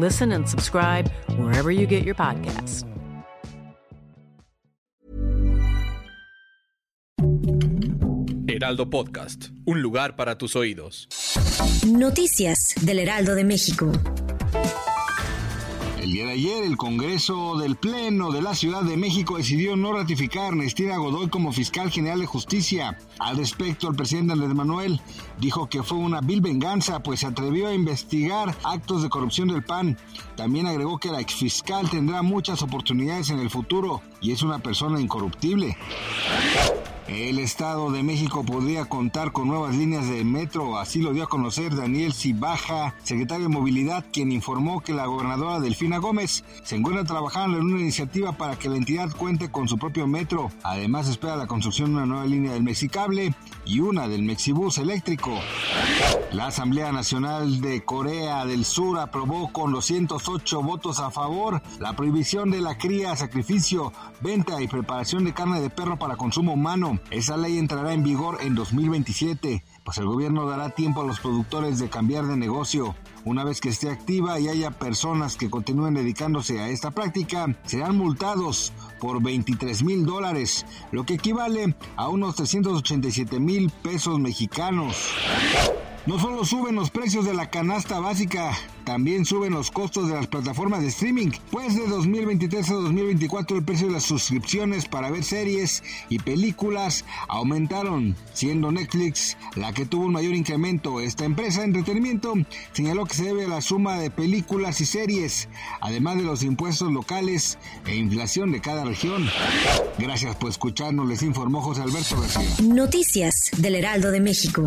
Listen and subscribe wherever you get your podcasts. Heraldo Podcast, un lugar para tus oídos. Noticias del Heraldo de México. El día de ayer, el Congreso del Pleno de la Ciudad de México decidió no ratificar a Ernestina Godoy como fiscal general de justicia. Al respecto, el presidente Andrés Manuel dijo que fue una vil venganza, pues se atrevió a investigar actos de corrupción del PAN. También agregó que la exfiscal tendrá muchas oportunidades en el futuro y es una persona incorruptible. El Estado de México podría contar con nuevas líneas de metro, así lo dio a conocer Daniel Cibaja, secretario de Movilidad, quien informó que la gobernadora Delfina Gómez se encuentra trabajando en una iniciativa para que la entidad cuente con su propio metro. Además espera la construcción de una nueva línea del Mexicable y una del Mexibus eléctrico. La Asamblea Nacional de Corea del Sur aprobó con 208 votos a favor la prohibición de la cría, sacrificio, venta y preparación de carne de perro para consumo humano. Esa ley entrará en vigor en 2027, pues el gobierno dará tiempo a los productores de cambiar de negocio. Una vez que esté activa y haya personas que continúen dedicándose a esta práctica, serán multados por 23 mil dólares, lo que equivale a unos 387 mil pesos mexicanos. No solo suben los precios de la canasta básica, también suben los costos de las plataformas de streaming, pues de 2023 a 2024 el precio de las suscripciones para ver series y películas aumentaron, siendo Netflix la que tuvo un mayor incremento. Esta empresa de entretenimiento señaló que se debe a la suma de películas y series, además de los impuestos locales e inflación de cada región. Gracias por escucharnos, les informó José Alberto García. Noticias del Heraldo de México.